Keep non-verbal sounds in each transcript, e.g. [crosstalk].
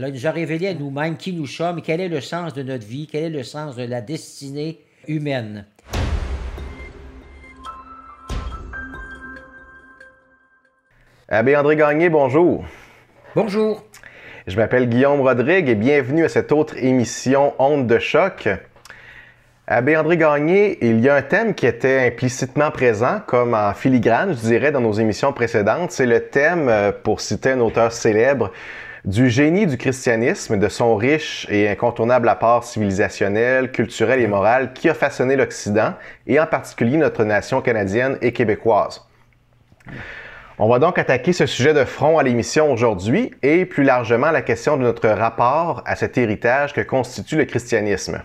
il nous a révélé à nous-mêmes qui nous sommes, quel est le sens de notre vie, quel est le sens de la destinée humaine? Abbé André Gagné, bonjour. Bonjour. Je m'appelle Guillaume Rodrigue et bienvenue à cette autre émission Onde de choc. Abbé André Gagné, il y a un thème qui était implicitement présent, comme en filigrane, je dirais, dans nos émissions précédentes. C'est le thème, euh, pour citer un auteur célèbre, du génie du christianisme, de son riche et incontournable apport civilisationnel, culturel et moral qui a façonné l'Occident, et en particulier notre nation canadienne et québécoise. On va donc attaquer ce sujet de front à l'émission aujourd'hui et plus largement la question de notre rapport à cet héritage que constitue le christianisme.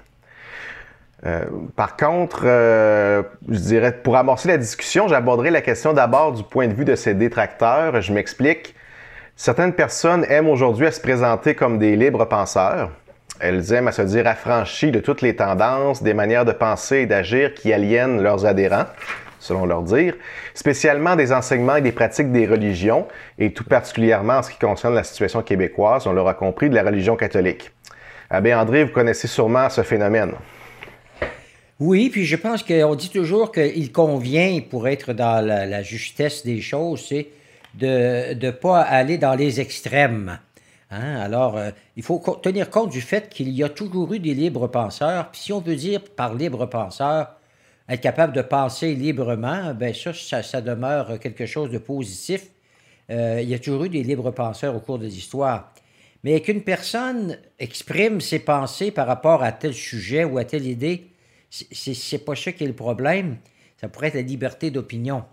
Euh, par contre, euh, je dirais, pour amorcer la discussion, j'aborderai la question d'abord du point de vue de ses détracteurs. Je m'explique. Certaines personnes aiment aujourd'hui à se présenter comme des libres penseurs. Elles aiment à se dire affranchies de toutes les tendances, des manières de penser et d'agir qui aliènent leurs adhérents selon leur dire, spécialement des enseignements et des pratiques des religions, et tout particulièrement en ce qui concerne la situation québécoise, on l'aura compris, de la religion catholique. Abbé André, vous connaissez sûrement ce phénomène. Oui, puis je pense qu'on dit toujours qu'il convient, pour être dans la, justesse des choses, c'est de ne pas aller dans les extrêmes. Hein? Alors, euh, il faut tenir compte du fait qu'il y a toujours eu des libres penseurs. Puis si on veut dire par libre penseur, être capable de penser librement, ben ça, ça, demeure quelque chose de positif. Euh, il y a toujours eu des libres penseurs au cours de l'histoire. Mais qu'une personne exprime ses pensées par rapport à tel sujet ou à telle idée, c'est pas ça qui est le problème. Ça pourrait être la liberté d'opinion.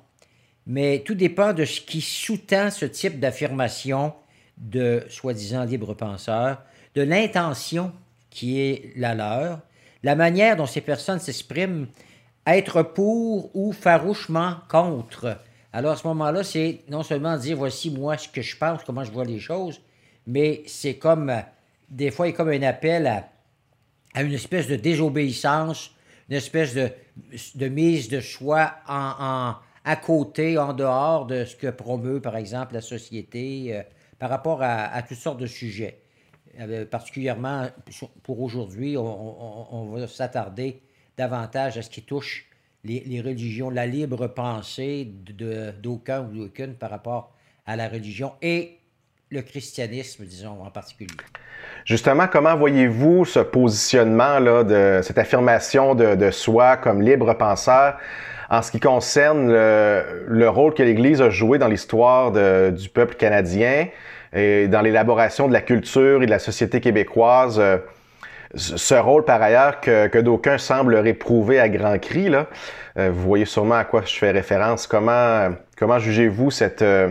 Mais tout dépend de ce qui sous-tend ce type d'affirmation de soi-disant libre penseur, de l'intention qui est la leur, la manière dont ces personnes s'expriment être pour ou farouchement contre. Alors à ce moment-là, c'est non seulement dire voici moi ce que je pense, comment je vois les choses, mais c'est comme, des fois, il y a comme un appel à, une espèce de désobéissance, une espèce de, de mise de soi en, à côté, en dehors de ce que promeut, par exemple, la société euh, par rapport à, toutes sortes de sujets. Euh, particulièrement pour aujourd'hui, on, va s'attarder davantage à ce qui touche les, religions, la libre pensée d'aucun ou d'aucune par rapport à la religion et le christianisme, disons, en particulier. Justement, comment voyez-vous ce positionnement-là, de cette affirmation de, soi comme libre penseur en ce qui concerne le, rôle que l'Église a joué dans l'histoire du peuple canadien et dans l'élaboration de la culture et de la société québécoise? Euh, ce rôle, par ailleurs, que, que d'aucuns semblent réprouver à grands cris, là, euh, vous voyez sûrement à quoi je fais référence. Comment, comment jugez-vous cette, euh,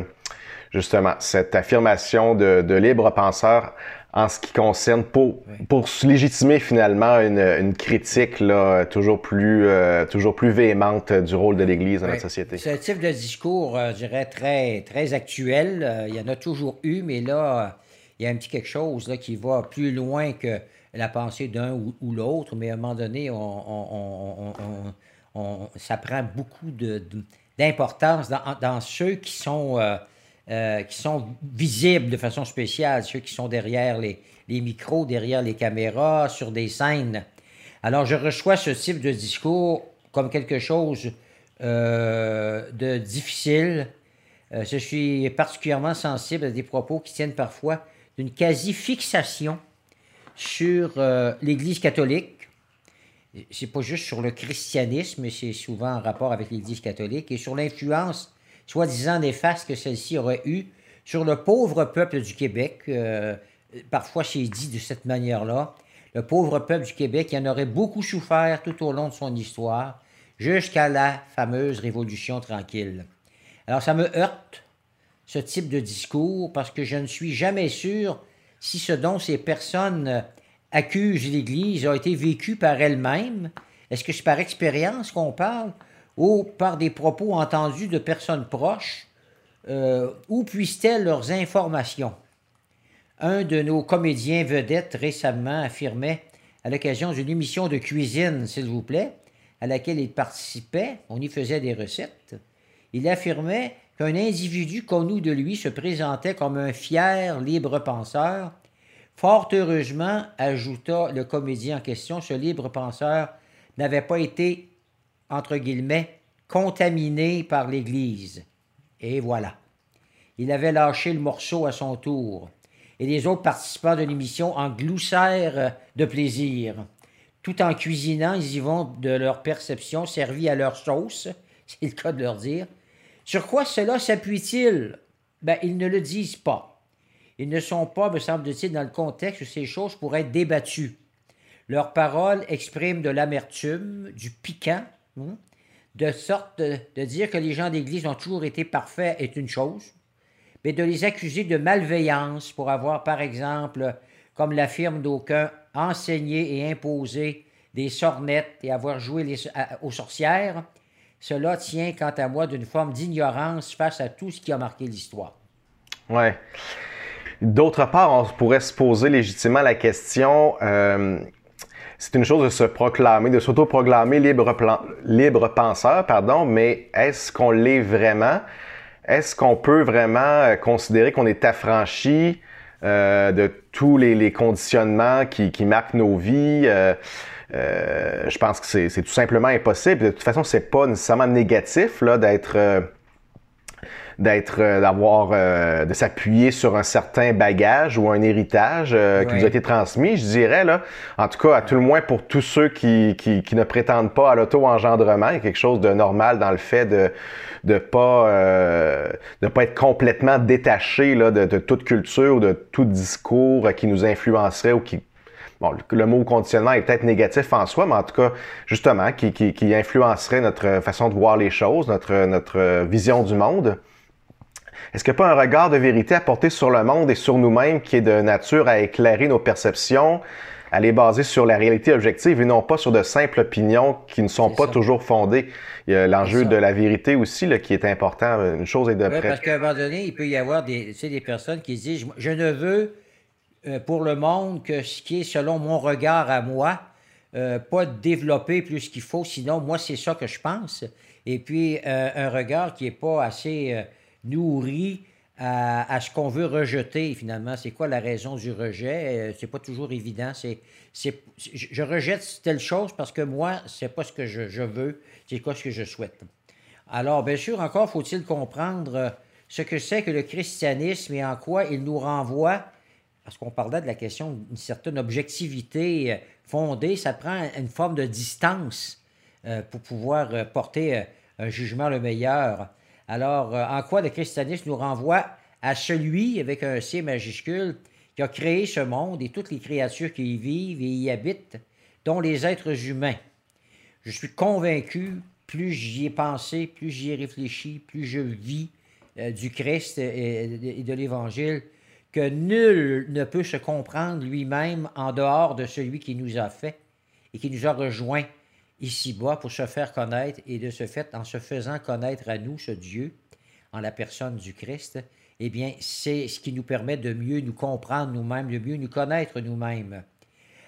justement, cette affirmation de, de, libre penseur en ce qui concerne, pour, pour légitimer finalement une, une critique là, toujours, plus, euh, toujours plus véhémente du rôle de l'Église dans notre société? Un type de discours, je dirais, très, très actuel. il y en a toujours eu, mais là, il y a un petit quelque chose là, qui va plus loin que la pensée d'un ou, l'autre, mais à un moment donné, on, ça prend beaucoup d'importance dans, ceux qui sont, euh, euh, qui sont visibles de façon spéciale, ceux qui sont derrière les, micros, derrière les caméras, sur des scènes. Alors, je reçois ce type de discours comme quelque chose euh, de difficile. je suis particulièrement sensible à des propos qui tiennent parfois d'une quasi-fixation sur euh, l'Église catholique. C'est pas juste sur le christianisme, mais c'est souvent en rapport avec l'Église catholique et sur l'influence soi-disant néfaste que celle-ci aurait eue sur le pauvre peuple du Québec. Euh, parfois, c'est dit de cette manière-là. Le pauvre peuple du Québec, en aurait beaucoup souffert tout au long de son histoire, jusqu'à la fameuse Révolution tranquille. Alors, ça me heurte, ce type de discours, parce que je ne suis jamais sûr si ce dont ces personnes accusent l'Église a été vécu par elles-mêmes, est-ce que c'est par expérience qu'on parle? Ou par des propos entendus de personnes proches? Euh, où puissent-elles leurs informations? Un de nos comédiens vedettes récemment affirmait, à l'occasion d'une émission de cuisine, s'il vous plaît, à laquelle il participait, on y faisait des recettes, il affirmait qu'un individu connu de lui se présentait comme un fier libre penseur, Fort heureusement, ajouta le comédien en question, ce libre penseur n'avait pas été, entre guillemets, contaminé par l'Église. Et voilà. Il avait lâché le morceau à son tour. Et les autres participants de l'émission en gloussèrent de plaisir. Tout en cuisinant, ils y vont de leur perception servie à leur sauce, [laughs] c'est le cas de leur dire. Sur quoi cela s'appuie-t-il? Ben, ils ne le disent pas. Ils ne sont pas, me semble-t-il, dans le contexte où ces choses pourraient être débattues. Leurs paroles expriment de l'amertume, du piquant, de sorte de, dire que les gens d'Église ont toujours été parfaits est une chose, mais de les accuser de malveillance pour avoir, par exemple, comme l'affirme d'aucuns, enseigné et imposé des sornettes et avoir joué aux sorcières, cela tient, quant à moi, d'une forme d'ignorance face à tout ce qui a marqué l'histoire. Ouais. D'autre part, on pourrait se poser légitimement la question, euh, c'est une chose de se proclamer, de s'auto-proclamer libre, libre penseur, pardon, mais est-ce qu'on l'est vraiment? Est-ce qu'on peut vraiment euh, considérer qu'on est affranchi euh, de tous les, conditionnements qui, marquent nos vies? je pense que c'est tout simplement impossible. De toute façon, c'est pas nécessairement négatif d'être d'être, euh, d'avoir, euh, de s'appuyer sur un certain bagage ou un héritage euh, qui nous a été transmis, je dirais là. En tout cas, à tout le moins pour tous ceux qui, qui, qui ne prétendent pas à l'auto-engendrement, il y a quelque chose de normal dans le fait de de pas de pas être complètement détaché là, de, de toute culture ou de tout discours qui nous influencerait ou qui Bon, le mot conditionnement est peut-être négatif en soi, mais en tout cas, justement, qui, qui, qui influencerait notre façon de voir les choses, notre, notre vision du monde. Est-ce qu'il n'y a pas un regard de vérité à porter sur le monde et sur nous-mêmes qui est de nature à éclairer nos perceptions, à les baser sur la réalité objective et non pas sur de simples opinions qui ne sont pas toujours fondées? Il y a l'enjeu de la vérité aussi là, qui est important. Une chose est de oui, Parce qu'à un moment donné, il peut y avoir des, des personnes qui disent Je ne veux euh, pour le monde que ce qui est selon mon regard à moi, euh, pas développer plus qu'il faut, sinon moi c'est ça que je pense. Et puis euh, un regard qui n'est pas assez nourri à, ce qu'on veut rejeter finalement. C'est quoi la raison du rejet? Euh, c'est pas toujours évident. C'est, c'est, je rejette telle chose parce que moi, c'est pas ce que je, veux, c'est quoi ce que je souhaite. Alors, bien sûr, encore faut-il comprendre euh, ce que c'est que le christianisme et en quoi il nous renvoie, parce qu'on parlait de la question d'une certaine objectivité euh, fondée, ça prend une forme de distance pour pouvoir porter un jugement le meilleur. Alors, euh, en quoi le christianisme nous renvoie à celui, avec un C majuscule, qui a créé ce monde et toutes les créatures qui y vivent et y habitent, dont les êtres humains? Je suis convaincu, plus j'y ai pensé, plus j'y ai réfléchi, plus je vis euh, du Christ et, de l'Évangile, que nul ne peut se comprendre lui-même en dehors de celui qui nous a fait et qui nous a rejoints ici-bas pour se faire connaître et de ce fait, en se faisant connaître à nous, ce Dieu, en la personne du Christ, eh bien, c'est ce qui nous permet de mieux nous comprendre nous-mêmes, de mieux nous connaître nous-mêmes.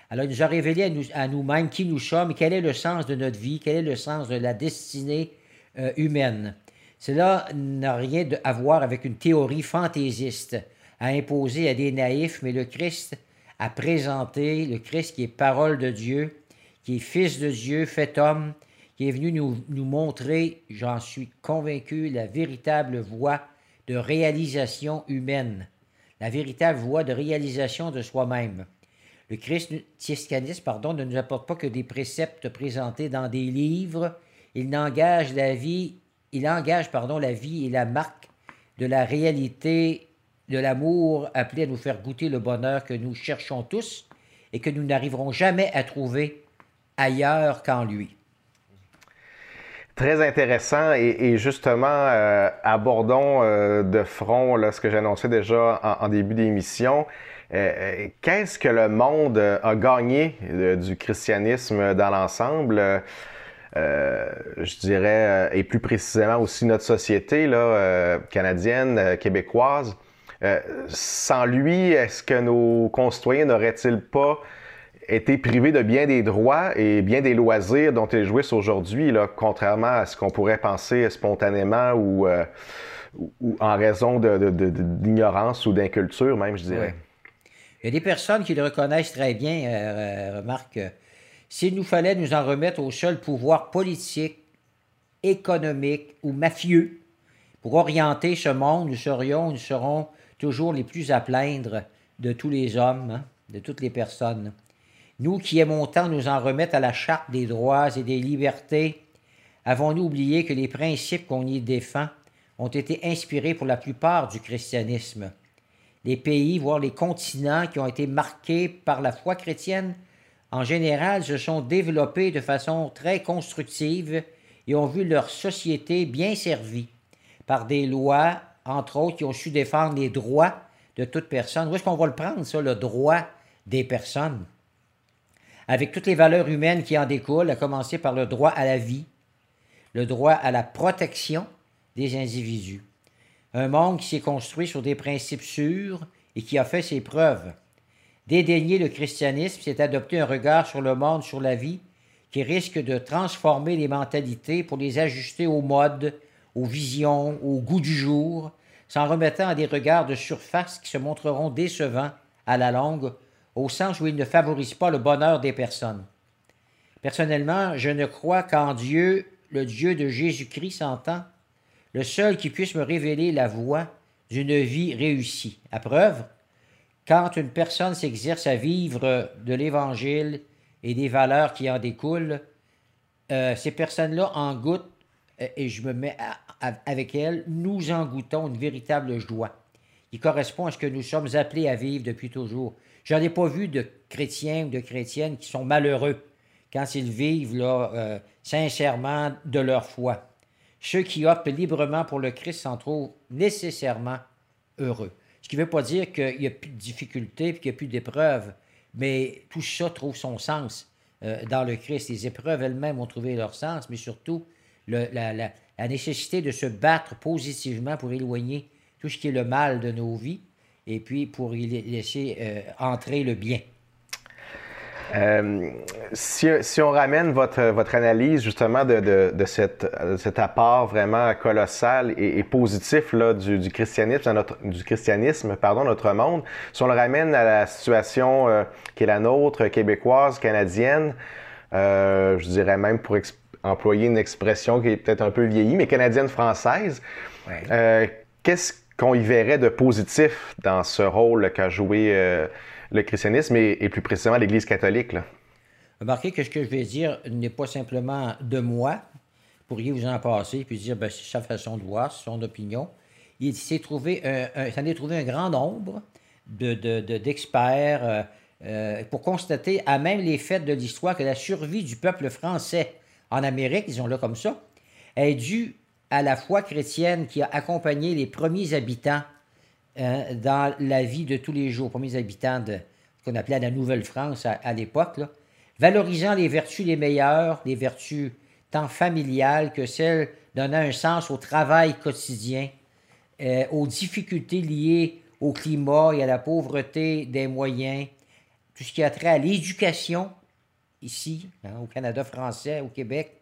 Alors, il nous a révélé à, nous, mêmes qui nous sommes, quel est le sens de notre vie, quel est le sens de la destinée euh, humaine. Cela n'a rien à voir avec une théorie fantaisiste à imposer à des naïfs, mais le Christ a présenté, le Christ qui est parole de Dieu, qui est Fils de Dieu, fait homme, qui est venu nous, montrer, j'en suis convaincu, la véritable voie de réalisation humaine, la véritable voie de réalisation de soi-même. Le christianisme pardon, ne nous apporte pas que des préceptes présentés dans des livres, il engage la vie, il engage pardon, la vie et la marque de la réalité de l'amour appelé à nous faire goûter le bonheur que nous cherchons tous et que nous n'arriverons jamais à trouver ailleurs qu'en lui. Très intéressant et, justement, euh, abordons euh, de front ce que j'annonçais déjà en, début d'émission. Euh, qu'est-ce que le monde a gagné du christianisme dans l'ensemble? je dirais, et plus précisément aussi notre société canadienne, québécoise. sans lui, est-ce que nos concitoyens n'auraient-ils pas été privé de bien des droits et bien des loisirs dont ils jouissent aujourd'hui, contrairement à ce qu'on pourrait penser spontanément ou, euh, ou en raison d'ignorance ou d'inculture même, je dirais. Il y a des personnes qui le reconnaissent très bien, euh, euh, remarque, euh, s'il nous fallait nous en remettre au seul pouvoir politique, économique ou mafieux pour orienter ce monde, nous serions, nous serons toujours les plus à plaindre de tous les hommes, hein, de toutes les personnes. Nous qui aimons tant nous en remettre à la charte des droits et des libertés, avons-nous oublié que les principes qu'on y défend ont été inspirés pour la plupart du christianisme? Les pays, voire les continents qui ont été marqués par la foi chrétienne, en général, se sont développés de façon très constructive et ont vu leur société bien servie par des lois, entre autres, qui ont su défendre les droits de toute personne. Où est-ce qu'on va le prendre, ça, le droit des personnes? Avec toutes les valeurs humaines qui en découlent, à commencer par le droit à la vie, le droit à la protection des individus. Un monde qui s'est construit sur des principes sûrs et qui a fait ses preuves. Dédaigner le christianisme, c'est adopter un regard sur le monde, sur la vie, qui risque de transformer les mentalités pour les ajuster aux modes, aux visions, au goût du jour, s'en remettant à des regards de surface qui se montreront décevants à la longue, au sens où ils ne favorisent pas le bonheur des personnes. Personnellement, je ne crois qu'en Dieu, le Dieu de Jésus-Christ s'entend, le seul qui puisse me révéler la voie d'une vie réussie. À preuve, quand une personne s'exerce à vivre de l'Évangile et des valeurs qui en découlent, euh, ces personnes-là en goûtent, euh, et je me mets avec elles, nous en goûtons une véritable joie qui correspond à ce que nous sommes appelés à vivre depuis toujours. J'en ai pas vu de chrétiens ou de chrétiennes qui sont malheureux quand ils vivent euh, sincèrement de leur foi. Ceux qui optent librement pour le Christ s'en trouvent nécessairement heureux. Ce qui ne veut pas dire qu'il n'y a plus de difficultés et qu'il n'y a plus d'épreuves, mais tout ça trouve son sens euh, dans le Christ. Les épreuves elles-mêmes ont trouvé leur sens, mais surtout la, nécessité de se battre positivement pour éloigner tout ce qui est le mal de nos vies et puis pour y laisser euh, entrer le bien. Euh, si, si, on ramène votre, votre analyse justement de, de, de, cette, cet apport vraiment colossal et, et positif là, du, du, christianisme dans notre, du christianisme pardon, notre monde, si on le ramène à la situation euh, qui est la nôtre, québécoise, canadienne, euh, je dirais même pour employer une expression qui est peut-être un peu vieillie, mais canadienne-française, ouais. Qu'est-ce qu'on y verrait de positif dans ce rôle qu'a joué euh, le christianisme et, plus précisément l'Église catholique. Remarquez que ce que je vais dire n'est pas simplement de moi. Vous pourriez vous en passer puis dire, ben, c'est sa façon de voir, c'est son opinion. Il s'est trouvé, un, un, est trouvé un grand nombre d'experts de, de, euh, euh, pour constater, à même les faits de l'histoire, que la survie du peuple français en Amérique, disons-le comme ça, est due à la foi chrétienne qui a accompagné les premiers habitants euh, dans la vie de tous les jours, premiers habitants de ce qu'on appelait la Nouvelle-France à, à l'époque, valorisant les vertus les meilleures, les vertus tant familiales que celles donnant un sens au travail quotidien, euh, aux difficultés liées au climat et à la pauvreté des moyens, tout ce qui a trait à l'éducation ici, hein, au Canada français, au Québec,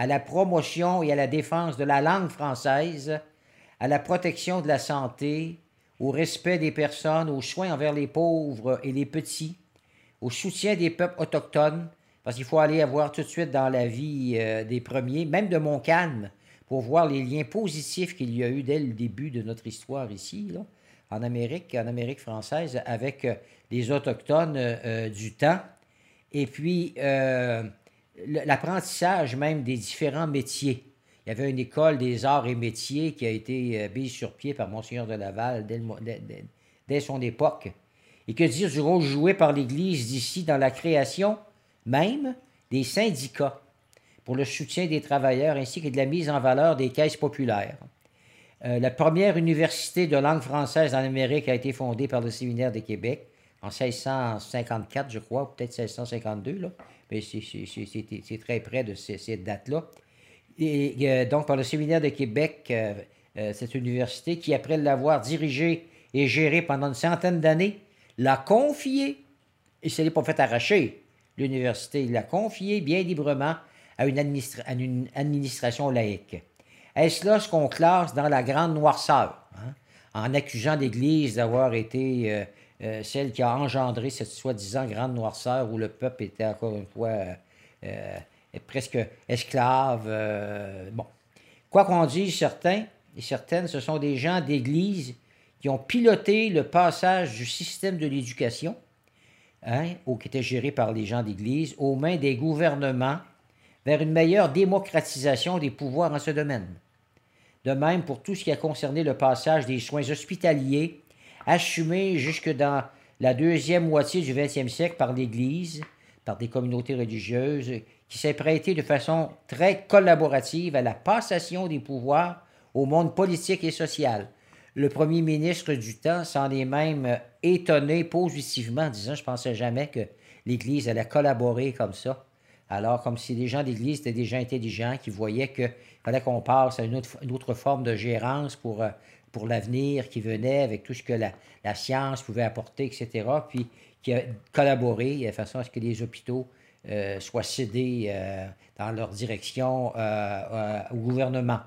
à la promotion et à la défense de la langue française, à la protection de la santé, au respect des personnes, aux soins envers les pauvres et les petits, au soutien des peuples autochtones, parce qu'il faut aller voir tout de suite dans la vie euh, des premiers, même de Montcalm, pour voir les liens positifs qu'il y a eu dès le début de notre histoire ici, en Amérique, en Amérique française, avec euh, les Autochtones euh, du temps. Et puis, l'apprentissage même des différents métiers. Il y avait une école des arts et métiers qui a été euh, mise sur pied par Monseigneur de Laval dès, son époque. Et que dire du rôle joué par l'Église d'ici dans la création même des syndicats pour le soutien des travailleurs ainsi que de la mise en valeur des caisses populaires. Euh, la première université de langue française en Amérique a été fondée par le Séminaire de Québec en 1654, je crois, ou peut-être 1652, là. Mais c'est très près de ces, cette date-là. Et, euh, donc, par le Séminaire de Québec, euh, euh, cette université qui, après l'avoir dirigée et gérée pendant une centaine d'années, l'a confiée, et ce n'est pas fait arracher, l'université, l'a confiée bien librement à une, administra à une administration laïque. Est-ce là ce qu'on classe dans la grande noirceur, hein, en accusant l'Église d'avoir été euh, celle qui a engendré cette soi-disant grande noirceur où le peuple était encore une fois presque esclave. Quoi qu'on dise, certains et certaines, ce sont des gens d'Église qui ont piloté le passage du système de l'éducation, hein, qui était géré par les gens d'Église, aux mains des gouvernements vers une meilleure démocratisation des pouvoirs en ce domaine. De même pour tout ce qui a concerné le passage des soins hospitaliers, assumés jusque dans la deuxième moitié du 20e siècle par l'Église, par des communautés religieuses, qui s'est prêté de façon très collaborative à la passation des pouvoirs au monde politique et social. Le premier ministre du temps s'en est même étonné positivement, en disant Je pensais jamais que l'Église allait collaborer comme ça. Alors, comme si les gens d'Église étaient des gens intelligents qui voyaient qu'il fallait qu'on passe à une autre, forme de gérance pour, euh, pour l'avenir qui venait avec tout ce que la, science pouvait apporter, etc. Puis qui a collaboré de façon à ce que les hôpitaux euh, soient cédés euh, dans leur direction au gouvernement.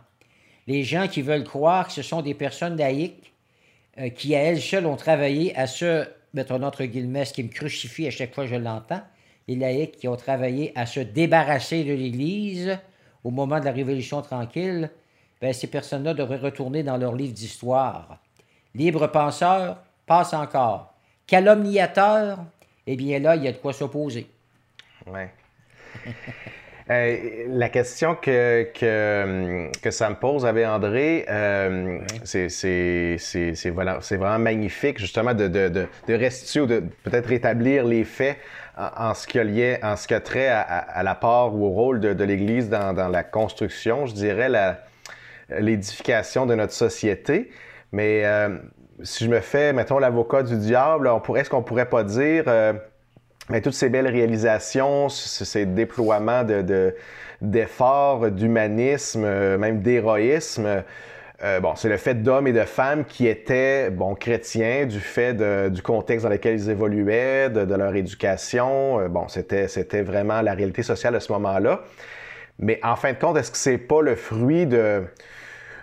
Les gens qui veulent croire que ce sont des personnes laïques qui, à elles seules, ont travaillé à ce, mettons entre guillemets, ce qui me crucifie à chaque fois que je l'entends, les laïcs qui ont travaillé à se débarrasser de l'Église au moment de la Révolution tranquille, ben, ces personnes-là devraient retourner dans leur livre d'histoire. Libre penseur, passe encore. Calomniateur, eh bien là, il y a de quoi s'opposer. Ouais. [laughs] Euh, la question que, que, ça me pose, Abbé André, euh, c'est vraiment magnifique, justement, de, de, de, de restituer ou de peut-être rétablir les faits en, ce, qui a lié, en ce qui a trait à, à, la part ou au rôle de, l'Église dans, dans, la construction, je dirais, l'édification de notre société. Mais euh, si je me fais, mettons, l'avocat du diable, est-ce qu'on pourrait pas dire, euh, mais toutes ces belles réalisations, ces déploiements d'efforts, de, d'humanisme, euh, même d'héroïsme, bon, c'est le fait d'hommes et de femmes qui étaient bon, chrétiens du fait du contexte dans lequel ils évoluaient, de, leur éducation. Bon, c'était vraiment la réalité sociale à ce moment-là. Mais en fin de compte, est-ce que c'est pas le fruit de,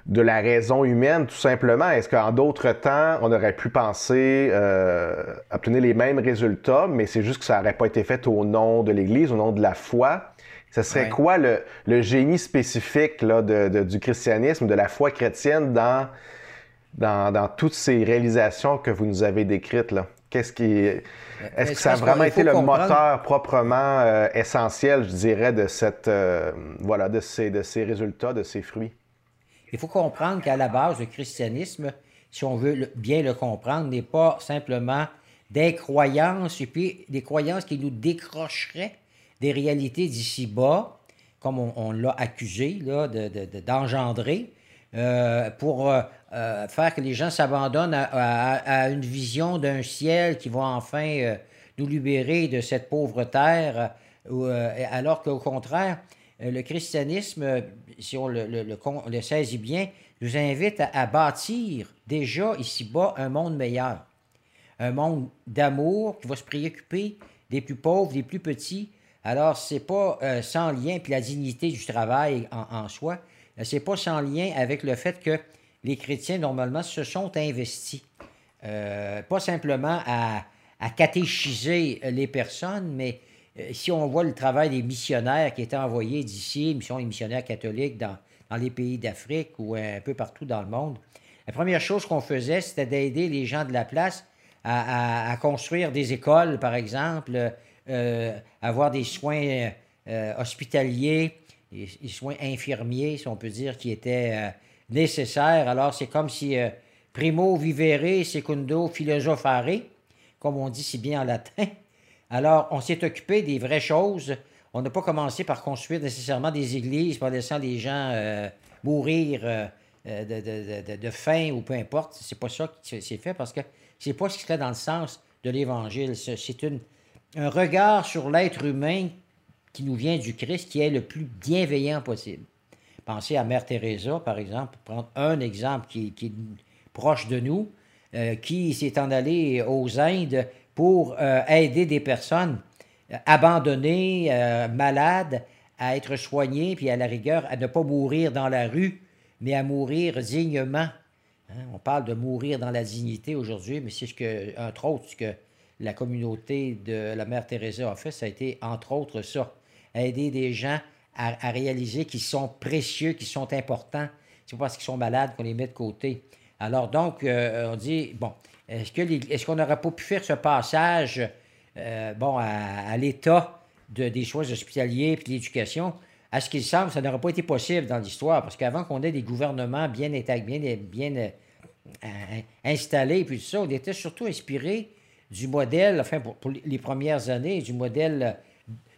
de la raison humaine, tout simplement? Est-ce qu'en d'autres temps, on aurait pu penser euh, obtenir les mêmes résultats, mais c'est juste que ça n'aurait pas été fait au nom de l'Église, au nom de la foi? Ce serait quoi le, génie spécifique là, de, du christianisme, de la foi chrétienne dans, dans, toutes ces réalisations que vous nous avez décrites? Qu'est-ce qui. Est-ce que ça a vraiment été le moteur proprement euh, essentiel, je dirais, de cette euh, voilà, de ces, de ces résultats, de ces fruits? Il faut comprendre qu'à la base, le christianisme, si on veut bien le comprendre, n'est pas simplement des croyances et puis des croyances qui nous décrocheraient des réalités d'ici-bas, comme on, l'a accusé d'engendrer, euh, pour euh, euh, faire que les gens s'abandonnent à, une vision d'un ciel qui va enfin nous libérer de cette pauvre terre, alors qu'au contraire, le christianisme, si on le, saisit bien, nous invite à bâtir déjà ici-bas un monde meilleur. Un monde d'amour qui va se préoccuper des plus pauvres, des plus petits, alors, c'est pas euh, sans lien, puis la dignité du travail en, soi, c'est pas sans lien avec le fait que les chrétiens, normalement, se sont investis. Euh, pas simplement à, catéchiser les personnes, mais si on voit le travail des missionnaires qui étaient envoyés d'ici, mission des missionnaires catholiques dans, les pays d'Afrique ou un peu partout dans le monde, la première chose qu'on faisait, c'était d'aider les gens de la place à, construire des écoles, par exemple, euh, avoir des soins euh, hospitaliers, des, soins infirmiers, si on peut dire, qui étaient euh, nécessaires. Alors, c'est comme si primo vivere, secundo philosophare, comme on dit si bien en latin. Alors, on s'est occupé des vraies choses. On n'a pas commencé par construire nécessairement des églises, par laissant les gens mourir de, de, faim ou peu importe. C'est pas ça qui s'est fait parce que c'est pas ce qui serait dans le sens de l'Évangile. C'est un regard sur l'être humain qui nous vient du Christ qui est le plus bienveillant possible. Pensez à Mère Teresa, par exemple, pour prendre un exemple qui, est proche de nous, euh, qui s'est en allé aux Indes pour euh, aider des personnes euh, abandonnées, malades, à être soignées, puis à la rigueur, à ne pas mourir dans la rue, mais à mourir dignement. Hein, on parle de mourir dans la dignité aujourd'hui, mais c'est ce que, entre autres, ce que la communauté de la mère Teresa a fait, ça a été, entre autres, ça. Aider des gens à, réaliser qu'ils sont précieux, qu'ils sont importants. C'est pas parce qu'ils sont malades qu'on les met de côté. Alors, donc, euh, on dit, bon, est-ce qu'on est n'aurait pas pu faire ce passage, euh, bon, à, l'état de, des soins hospitaliers et de l'éducation? À ce qu'il semble, ça n'aurait pas été possible dans l'histoire, parce qu'avant qu'on ait des gouvernements bien, bien, bien euh, installés, puis tout ça, on était surtout inspiré du modèle, enfin, pour, les premières années, du modèle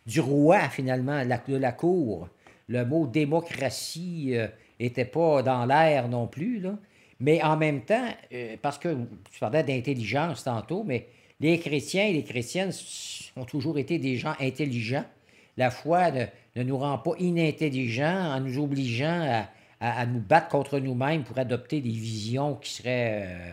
du roi, finalement, de la cour. Le mot démocratie n'était pas dans l'air non plus, là. Mais en même temps, euh, parce que tu parlais d'intelligence tantôt, mais les chrétiens et les chrétiennes ont toujours été des gens intelligents. La foi ne, nous rend pas inintelligents en nous obligeant à, nous battre contre nous-mêmes pour adopter des visions qui seraient euh,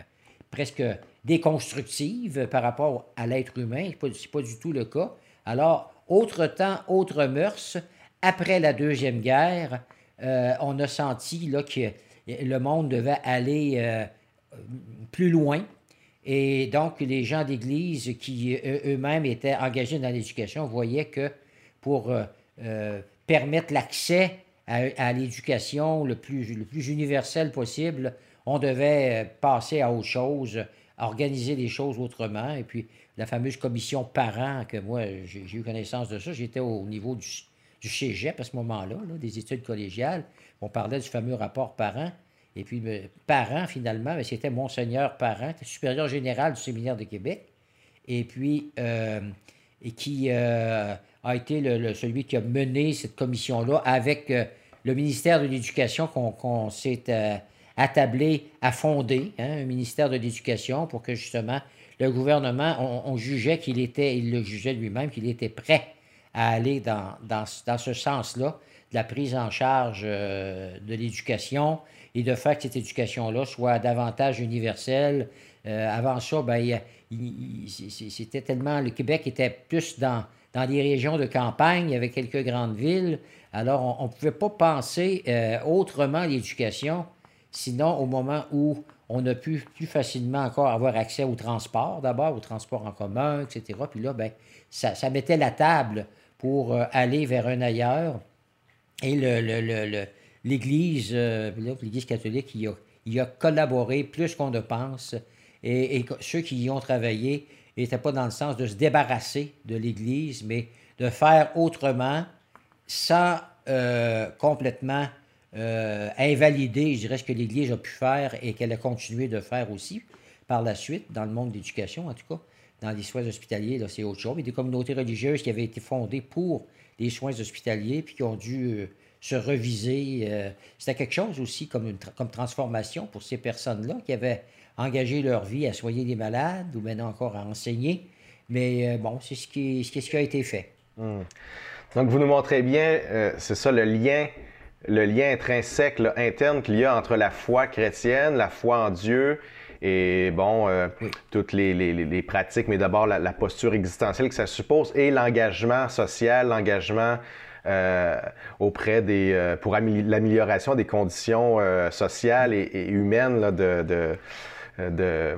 presque déconstructives par rapport à l'être humain. Ce n'est pas, du tout le cas. Alors, autre temps, autre mœurs. Après la Deuxième Guerre, euh, on a senti que le monde devait aller euh, plus loin. Et donc, les gens d'Église qui eux-mêmes étaient engagés dans l'éducation voyaient que pour euh, euh, permettre l'accès à, l'éducation le plus universel possible, on devait passer à autre chose, organiser les choses autrement. Et puis, la fameuse commission parents, que moi, j'ai eu connaissance de ça, j'étais au niveau du, du cégep à ce moment-là, des études collégiales. On parlait du fameux rapport parent. Et puis, parent, finalement, ben, c'était Monseigneur Parent, supérieur général du séminaire de Québec. Et puis, euh, et qui euh, a été le, celui qui a mené cette commission-là avec euh, le ministère de l'Éducation qu'on s'est attablé à fonder, hein, un ministère de l'Éducation, pour que justement le gouvernement, on, jugeait qu'il était, il le jugeait lui-même, qu'il était prêt à aller dans, dans, dans ce sens-là, de la prise en charge de l'éducation, et de faire que cette éducation-là soit davantage universelle. Euh, avant ça, ben, c'était tellement. Le Québec était plus dans, dans des régions de campagne, avec quelques grandes villes. Alors, on ne pouvait pas penser euh, autrement l'éducation, sinon au moment où on a pu plus facilement encore avoir accès au transport, d'abord, au transport en commun, etc. Puis là, ben, ça, mettait la table pour euh, aller vers un ailleurs. Et l'Église, euh, l'Église catholique, il a, a, collaboré plus qu'on ne pense. Et, ceux qui y ont travaillé n'étaient pas dans le sens de se débarrasser de l'Église, mais de faire autrement sans euh, complètement euh, invalider, je dirais, ce que l'Église a pu faire et qu'elle a continué de faire aussi par la suite, dans le monde de l'éducation en tout cas. Dans les soins hospitaliers, c'est autre chose. Mais des communautés religieuses qui avaient été fondées pour les soins hospitaliers puis qui ont dû se reviser. Euh, c'était quelque chose aussi comme, une comme transformation pour ces personnes-là qui avaient engagé leur vie à soigner des malades ou maintenant encore à enseigner. Mais euh, bon, c'est ce qui, a été fait. Hmm. Donc, vous nous montrez bien, euh, c'est ça, le lien, le lien intrinsèque, interne qu'il y a entre la foi chrétienne, la foi en Dieu et, bon, toutes les, les, les, pratiques, mais d'abord la, la, posture existentielle que ça suppose et l'engagement social, l'engagement euh, auprès des, euh, pour l'amélioration des conditions euh, sociales et, humaines de, de,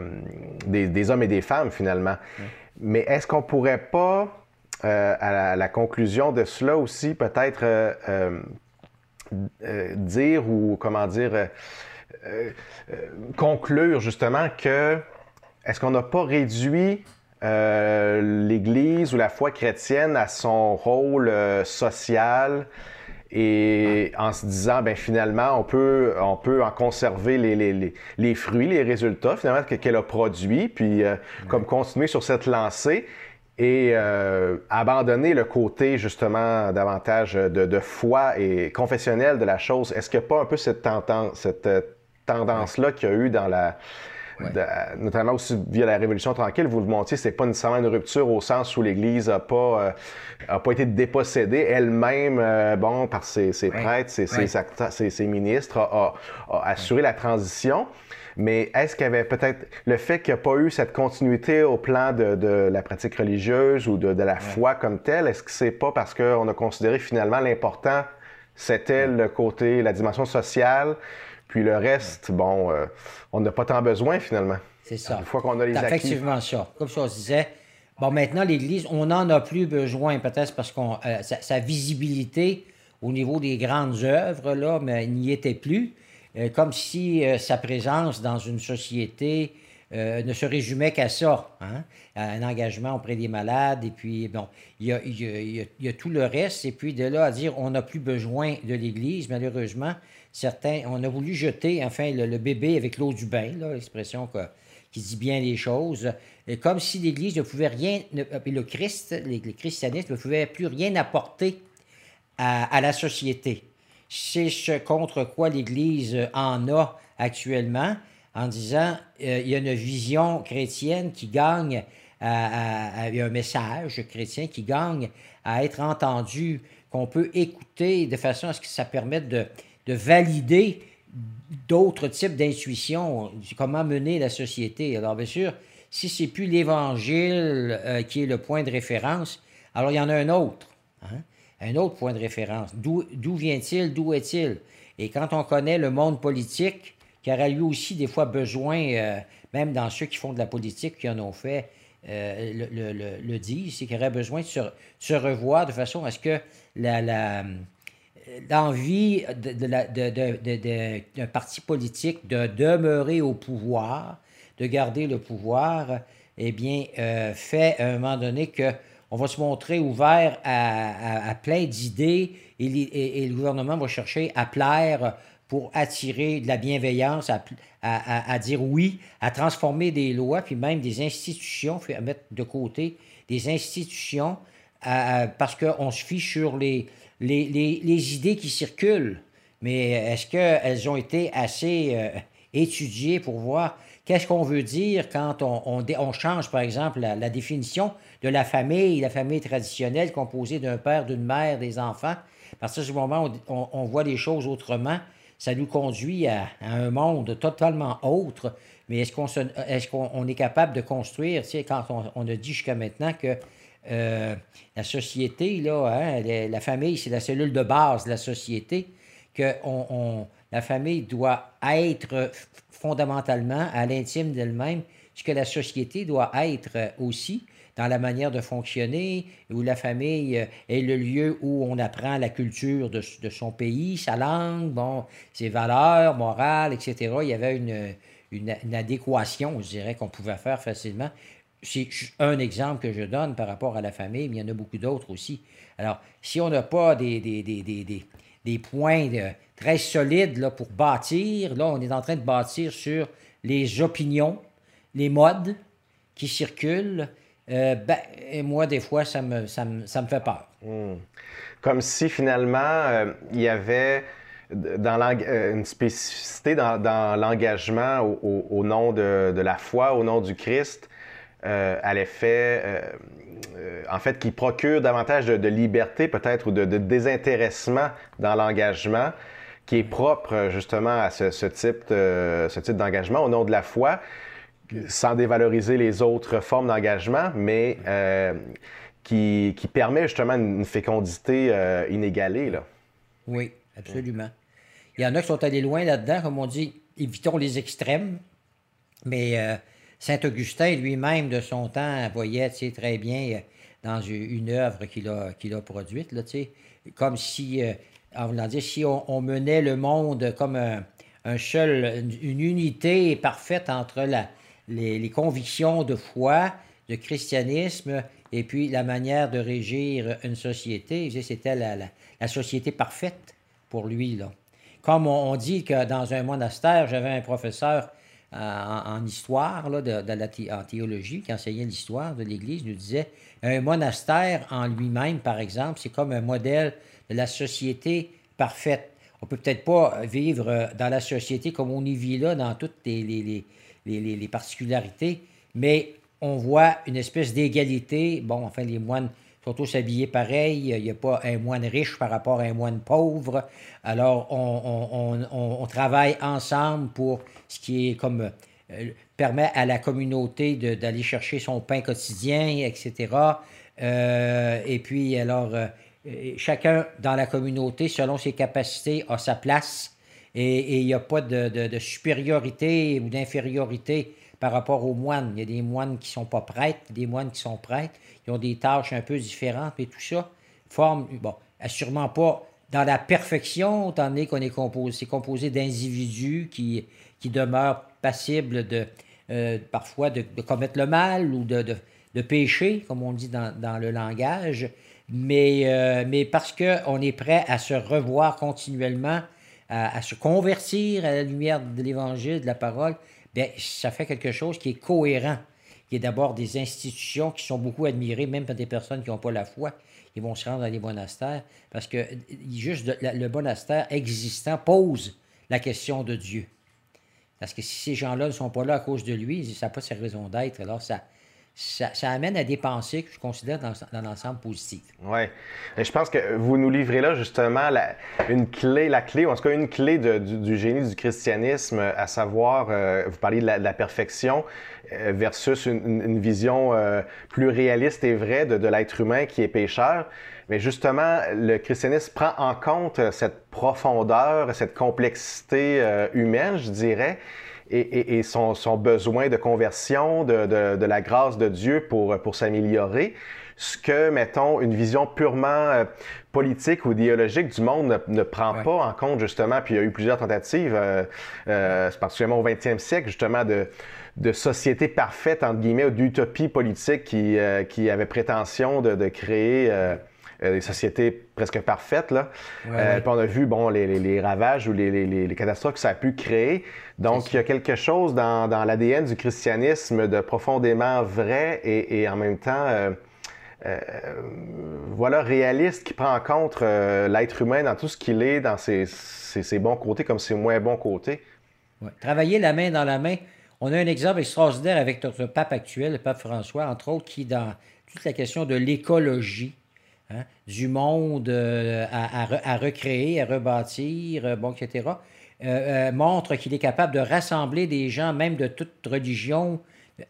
des, hommes et des femmes finalement. Mais est-ce qu'on pourrait pas, à la, conclusion de cela aussi, peut-être dire ou comment dire, conclure justement que est-ce qu'on n'a pas réduit euh, l'Église ou la foi chrétienne a son rôle euh, social et en se disant, ben finalement, on peut, on peut en conserver les, les, les, fruits, les résultats finalement qu'elle a produits, puis euh, comme continuer sur cette lancée et abandonner le côté justement davantage de, de foi et confessionnel de la chose. Est-ce qu'il n'y a pas un peu cette tendance, cette tendance-là qu'il y a eu dans la notamment aussi via la Révolution tranquille, vous le montriez, c'est pas nécessairement une rupture au sens où l'Église a pas euh, a pas été dépossédée elle-même, euh, bon, par ses, ses prêtres, ses, ses, ses, ministres, a, a, assuré la transition. Mais est-ce qu'il y avait peut-être le fait qu'il n'y a pas eu cette continuité au plan de, de la pratique religieuse ou de, de la foi comme telle, est-ce que c'est pas parce qu'on a considéré finalement l'important c'était le côté, la dimension sociale, Puis le reste, bon, euh, on n'a pas tant besoin finalement. C'est ça. Une fois qu'on a les acquis. effectivement ça. Comme ça, on se disait, bon, maintenant, l'Église, on n'en a plus besoin, peut-être parce qu'on euh, sa, sa visibilité au niveau des grandes œuvres, là, mais n'y était plus. Euh, comme si euh, sa présence dans une société euh, ne se résumait qu'à ça, hein, un engagement auprès des malades, et puis, bon, il y a, il y a- il y a- il y a tout le reste, et puis de là à dire on n'a plus besoin de l'Église, malheureusement, certains, on a voulu jeter, enfin, le, bébé avec l'eau du bain, l'expression qui dit bien les choses, et comme si l'Église ne pouvait rien, ne- et le Christ, le, le christianisme ne pouvait plus rien apporter à, la société. C'est ce contre quoi l'Église en a actuellement, en disant euh, il y a une vision chrétienne qui gagne, à- à- à- il y a un message chrétien qui gagne à être entendu, qu'on peut écouter de façon à ce que ça permette de, de valider d'autres types d'intuitions, comment mener la société? Alors, bien sûr, si c'est plus l'Évangile euh, qui est le point de référence, alors il y en a un autre. hein, Un autre point de référence. D'où vient-il? D'où est-il? Et quand on connaît le monde politique, qui aura lui aussi des fois besoin, euh, même dans ceux qui font de la politique, qui en ont fait, euh, le, le, le- le disent, c'est qu'il aurait besoin de se, revoir de façon à ce que la, l'envie de, de de- de- d'un parti politique de demeurer au pouvoir, de garder le pouvoir, eh bien, euh, fait à un moment donné que on va se montrer ouvert à, à- plein d'idées et, le gouvernement va chercher à plaire pour attirer de la bienveillance, à, à- dire oui, à transformer des lois, puis même des institutions, puis à mettre de côté des institutions à- parce qu'on se fie sur les, les, les- idées qui circulent. Mais est-ce qu'elles ont été assez euh, étudiées pour voir qu'est-ce qu'on veut dire quand on, on change, par exemple, la, définition de la famille, la famille traditionnelle composée d'un père, d'une mère, des enfants? À partir du moment où on, on voit les choses autrement, ça nous conduit à, un monde totalement autre. Mais est-ce qu'on est, est capable de construire, tu sais, quand on, on a dit jusqu'à maintenant que euh, la société, là, hein, la, famille, c'est la cellule de base de la société, que la famille doit être fondamentalement à l'intime d'elle-même ce que la société doit être aussi dans la manière de fonctionner, où la famille est le lieu où on apprend la culture de, son pays, sa langue, bon, ses valeurs morales, etc. Il y avait une, une, une adéquation, je dirais, qu'on pouvait faire facilement. C'est un exemple que je donne par rapport à la famille, mais il y en a beaucoup d'autres aussi. Alors, si on n'a pas des, des, des, des, des, points très solides là, pour bâtir, là, on est en train de bâtir sur les opinions, les modes qui circulent. Euh, ben, et moi, des fois, ça me, ça me, ça me fait peur. Comme si finalement euh, il y avait dans euh, une spécificité dans, l'engagement au, au- au nom de, de la foi, au nom du Christ, euh, à l'effet, euh, euh, en fait, qui procure davantage de, liberté peut-être ou de, désintéressement dans l'engagement, qui est propre justement à ce, type, ce type d'engagement au nom de la foi sans dévaloriser les autres formes d'engagement, mais qui, qui permet justement une, fécondité inégalée. Là. Oui, absolument. Il y en a qui sont allés loin là-dedans, comme on dit, évitons les extrêmes. Mais Saint-Augustin lui-même, de son temps, voyait très bien euh, dans une œuvre qu'il a, qu'il a produite, là, comme si, euh, en voulant dire, si on, menait le monde comme un, seul, une, unité parfaite entre les, convictions de foi, de christianisme, et puis la manière de régir une société, c'était la, la, la société parfaite pour lui, là. Comme on, dit que dans un monastère, j'avais un professeur en, en histoire, là, de, en théologie, qui enseignait l'histoire de l'Église, nous disait un monastère en lui-même, par exemple, c'est comme un modèle de la société parfaite. On peut peut-être pas vivre euh, dans la société comme on y vit là, dans toutes les particularités, mais on voit une espèce d'égalité. Bon, enfin, les moines sont tous habillés pareil. Il n'y a pas un moine riche par rapport à un moine pauvre. Alors, on, on- on- travaille ensemble pour ce qui est comme euh, permet à la communauté de- d'aller chercher son pain quotidien, etc. Euh, et puis, alors, euh, chacun dans la communauté, selon ses capacités, a sa place Et il n'y a pas de, supériorité ou d'infériorité par rapport aux moines. Il y a des moines qui ne sont pas prêtres, des moines qui sont prêtres, qui ont des tâches un peu différentes, et tout ça forme, bon, sûrement pas dans la perfection, étant donné qu'on est composé, c'est composé d'individus qui, qui demeurent passibles de, euh, parfois de, commettre le mal ou de, de, pécher, comme on dit dans, le langage, mais, euh, mais parce qu'on est prêt à se revoir continuellement, à, se convertir à la lumière de l'Évangile, de la parole, bien, ça fait quelque chose qui est cohérent, qui est d'abord des institutions qui sont beaucoup admirées, même par des personnes qui n'ont pas la foi. Ils vont se rendre dans les monastères parce que juste le monastère existant pose la question de Dieu. Parce que si ces gens-là ne sont pas là à cause de lui, ça n'a pas sa raison d'être. Alors, ça, ça, amène à des pensées que je considère dans, l'ensemble positives. Oui. Je pense que vous nous livrez là justement la, une clé, la clé, ou en tout cas une clé du, génie du christianisme, à savoir, euh, vous parliez de la, perfection euh, versus une, vision euh, plus réaliste et vraie de, de l'être humain qui est pécheur. Mais justement, le christianisme prend en compte cette profondeur, cette complexité humaine, je dirais, et, son, besoin de conversion, de, la grâce de Dieu pour, pour s'améliorer. Ce que, mettons, une vision purement euh, politique ou idéologique du monde ne, prend pas en compte, justement. Puis il y a eu plusieurs tentatives, euh, particulièrement au 20e siècle, justement, de, de société parfaite, entre guillemets, ou d'utopie politique qui, qui avait prétention de, créer euh, des sociétés presque parfaites. Là. Euh, puis on a vu bon, les, les, ravages ou les, les, catastrophes que ça a pu créer. Donc, il y a quelque chose dans, dans l'ADN du christianisme de profondément vrai et, et en même temps, euh, voilà, réaliste qui prend en compte l'être humain dans tout ce qu'il est, dans ses, ses, ses, bons côtés comme ses moins bons côtés. Travailler la main dans la main. On a un exemple extraordinaire avec notre pape actuel, le pape François, entre autres, qui, dans toute la question de l'écologie, Hein, du monde euh, à, recréer, à rebâtir, euh, bon, etc., euh, montre qu'il est capable de rassembler des gens, même de toute religion,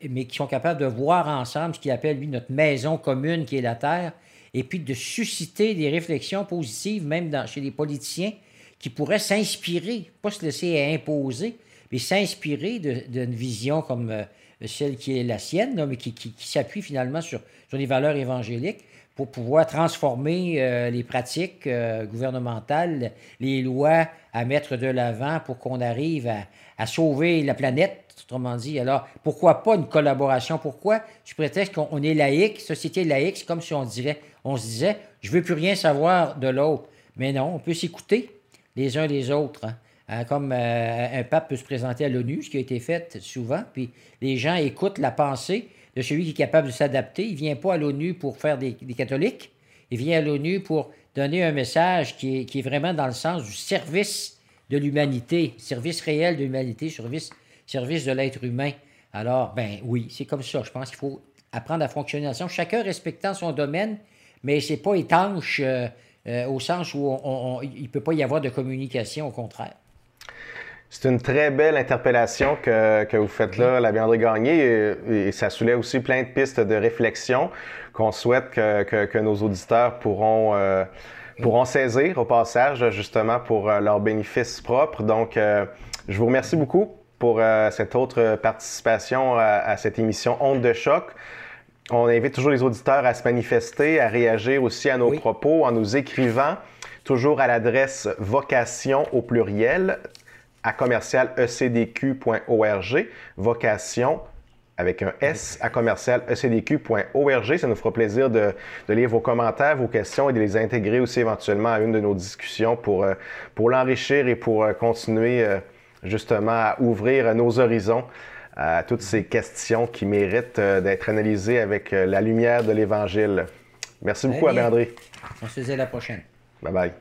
mais qui sont capables de voir ensemble ce qu'il appelle, lui, notre maison commune qui est la Terre, et puis de susciter des réflexions positives, même chez les politiciens, qui pourraient s'inspirer, pas se laisser imposer, mais s'inspirer d'une vision comme celle qui est la sienne, mais qui, s'appuie finalement sur, sur les valeurs évangéliques pour pouvoir transformer euh, les pratiques euh, gouvernementales, les lois à mettre de l'avant pour qu'on arrive à, sauver la planète, autrement dit. Alors, pourquoi pas une collaboration? Pourquoi? Je prétexte qu'on est laïque, société laïque, c'est comme si on on se disait, je veux plus rien savoir de l'autre. Mais non, on peut s'écouter les uns les autres. Hein. Hein, comme euh, un pape peut se présenter à l'ONU, ce qui a été fait souvent, puis les gens écoutent la pensée de celui qui est capable de s'adapter. Il ne vient pas à l'ONU pour faire des, catholiques, il vient à l'ONU pour donner un message qui est, vraiment dans le sens du service de l'humanité, service réel de l'humanité, service, service de l'être humain. Alors, ben oui, c'est comme ça. Je pense qu'il faut apprendre à fonctionner ensemble, chacun respectant son domaine, mais c'est pas étanche euh, euh, au sens où il ne peut pas y avoir de communication, au contraire. C'est une très belle interpellation que, que vous faites là, la André Gagné, et, ça soulève aussi plein de pistes de réflexion qu'on souhaite que, que, que, nos auditeurs pourront, euh, pourront saisir au passage, justement pour euh, leur bénéfice propre. Donc, euh, je vous remercie beaucoup pour cette autre participation à, à, cette émission Honte de choc. On invite toujours les auditeurs à se manifester, à réagir aussi à nos propos en nous écrivant toujours à l'adresse vocation au pluriel à commercial ecdq.org, vocation avec un S à commercial ecdq.org. Ça nous fera plaisir de, lire vos commentaires, vos questions et de les intégrer aussi éventuellement à une de nos discussions pour, euh, pour l'enrichir et pour euh, continuer euh, justement à ouvrir nos horizons à toutes ces questions qui méritent d'être analysées avec la lumière de l'Évangile. Merci beaucoup, André. On se dit à la prochaine. Bye bye.